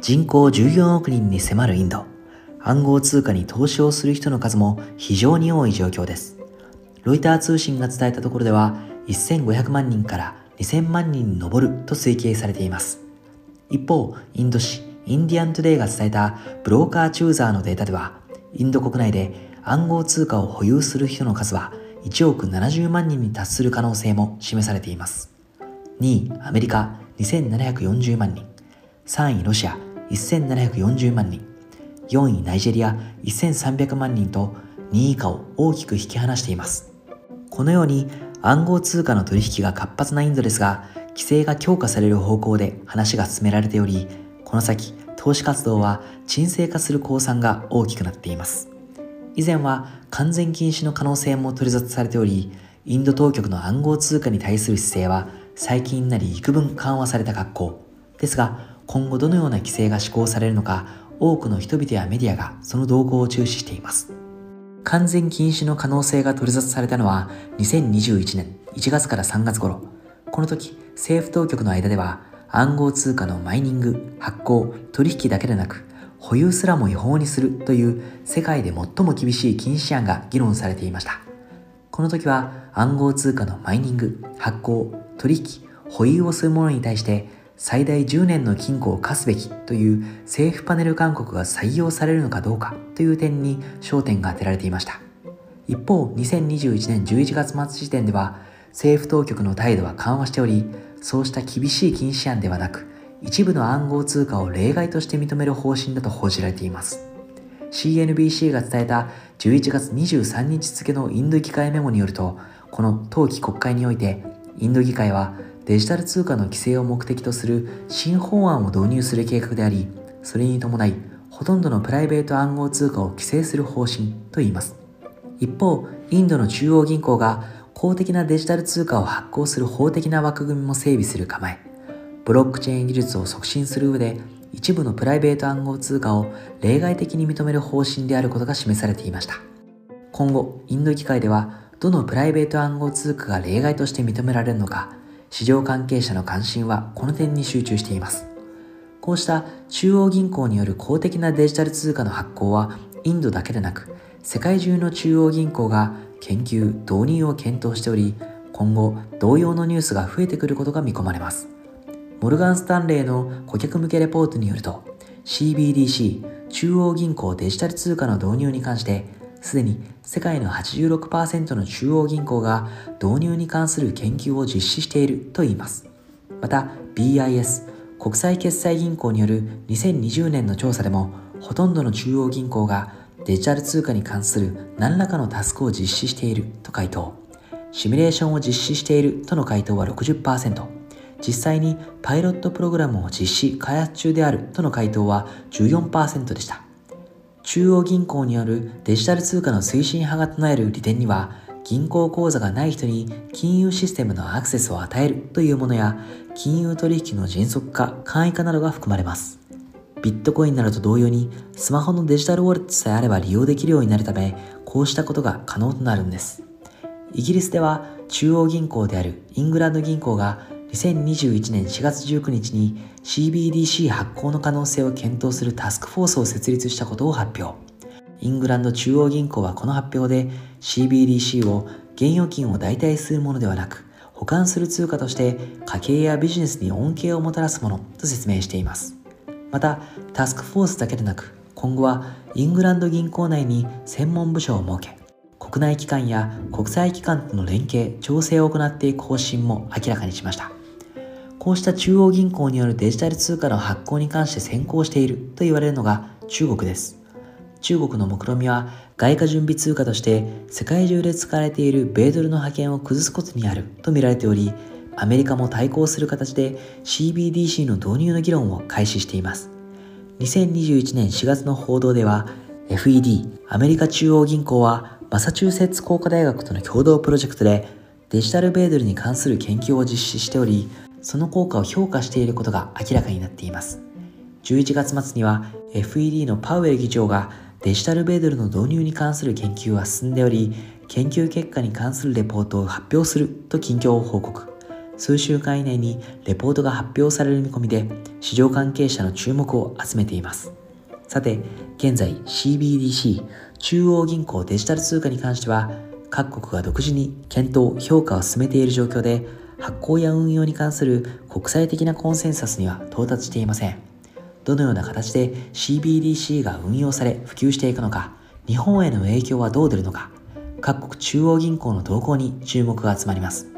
人口14億人に迫るインド。暗号通貨に投資をする人の数も非常に多い状況です。ロイター通信が伝えたところでは、1500万人から2000万人に上ると推計されています。一方、インド紙インディアントゥデイが伝えたブローカーチューザーのデータでは、インド国内で暗号通貨を保有する人の数は1億70万人に達する可能性も示されています。2位、アメリカ2740万人。3位、ロシア1740万人、4位ナイジェリア1300万人と2位以下を大きく引き離しています。このように暗号通貨の取引が活発なインドですが、規制が強化される方向で話が進められており、この先、投資活動は沈静化する公算が大きくなっています。以前は完全禁止の可能性も取り沙汰されており、インド当局の暗号通貨に対する姿勢は最近になり幾分緩和された格好。ですが、今後どのような規制が施行されるのか多くの人々やメディアがその動向を注視しています。完全禁止の可能性が取り沙汰されたのは2021年1月から3月頃。この時政府当局の間では暗号通貨のマイニング発行取引だけでなく保有すらも違法にするという世界で最も厳しい禁止案が議論されていました。この時は暗号通貨のマイニング発行取引保有をする者に対して最大10年の禁錮を課すべきという政府パネル勧告が採用されるのかどうかという点に焦点が当てられていました。一方2021年11月末時点では政府当局の態度は緩和しておりそうした厳しい禁止案ではなく一部の暗号通貨を例外として認める方針だと報じられています。CNBC が伝えた11月23日付のインド議会メモによるとこの冬季国会においてインド議会はデジタル通貨の規制を目的とする新法案を導入する計画であり、それに伴い、ほとんどのプライベート暗号通貨を規制する方針と言います。一方、インドの中央銀行が公的なデジタル通貨を発行する法的な枠組みも整備する構え、ブロックチェーン技術を促進する上で、一部のプライベート暗号通貨を例外的に認める方針であることが示されていました。今後、インド議会では、どのプライベート暗号通貨が例外として認められるのか、市場関係者の関心はこの点に集中しています。こうした中央銀行による公的なデジタル通貨の発行はインドだけでなく世界中の中央銀行が研究・導入を検討しており今後同様のニュースが増えてくることが見込まれます。モルガン・スタンレーの顧客向けレポートによると CBDC 中央銀行デジタル通貨の導入に関してすでに世界の86%の中央銀行が導入に関する研究を実施しているといいます。また BIS 国際決済銀行による2020年の調査でもほとんどの中央銀行がデジタル通貨に関する何らかのタスクを実施していると回答。シミュレーションを実施しているとの回答は60%実際にパイロットプログラムを実施開発中であるとの回答は14%でした。中央銀行によるデジタル通貨の推進派が唱える利点には銀行口座がない人に金融システムのアクセスを与えるというものや金融取引の迅速化簡易化などが含まれます。ビットコインなどと同様にスマホのデジタルウォレットさえあれば利用できるようになるためこうしたことが可能となるんです。イギリスでは中央銀行であるイングランド銀行が2021年4月19日に CBDC 発行の可能性を検討するタスクフォースを設立したことを発表。イングランド中央銀行はこの発表で CBDC を現預金を代替するものではなく保管する通貨として家計やビジネスに恩恵をもたらすものと説明しています。また、タスクフォースだけでなく今後はイングランド銀行内に専門部署を設け国内機関や国際機関との連携、調整を行っていく方針も明らかにしました。こうした中央銀行によるデジタル通貨の発行に関して先行していると言われるのが中国です。中国の目論みは外貨準備通貨として世界中で使われている米ドルの覇権を崩すことにあると見られており、アメリカも対抗する形で CBDC の導入の議論を開始しています。2021年4月の報道では FED アメリカ中央銀行はマサチューセッツ工科大学との共同プロジェクトでデジタル米ドルに関する研究を実施しておりその効果を評価していることが明らかになっています。11月末には FED のパウエル議長がデジタル米ドルの導入に関する研究は進んでおり、研究結果に関するレポートを発表すると近況を報告。数週間以内にレポートが発表される見込みで市場関係者の注目を集めていますさて現在 CBDC 中央銀行デジタル通貨に関しては各国が独自に検討評価を進めている状況で発行や運用に関する国際的なコンセンサスには到達していません。どのような形で CBDC が運用され普及していくのか日本への影響はどう出るのか各国中央銀行の動向に注目が集まります。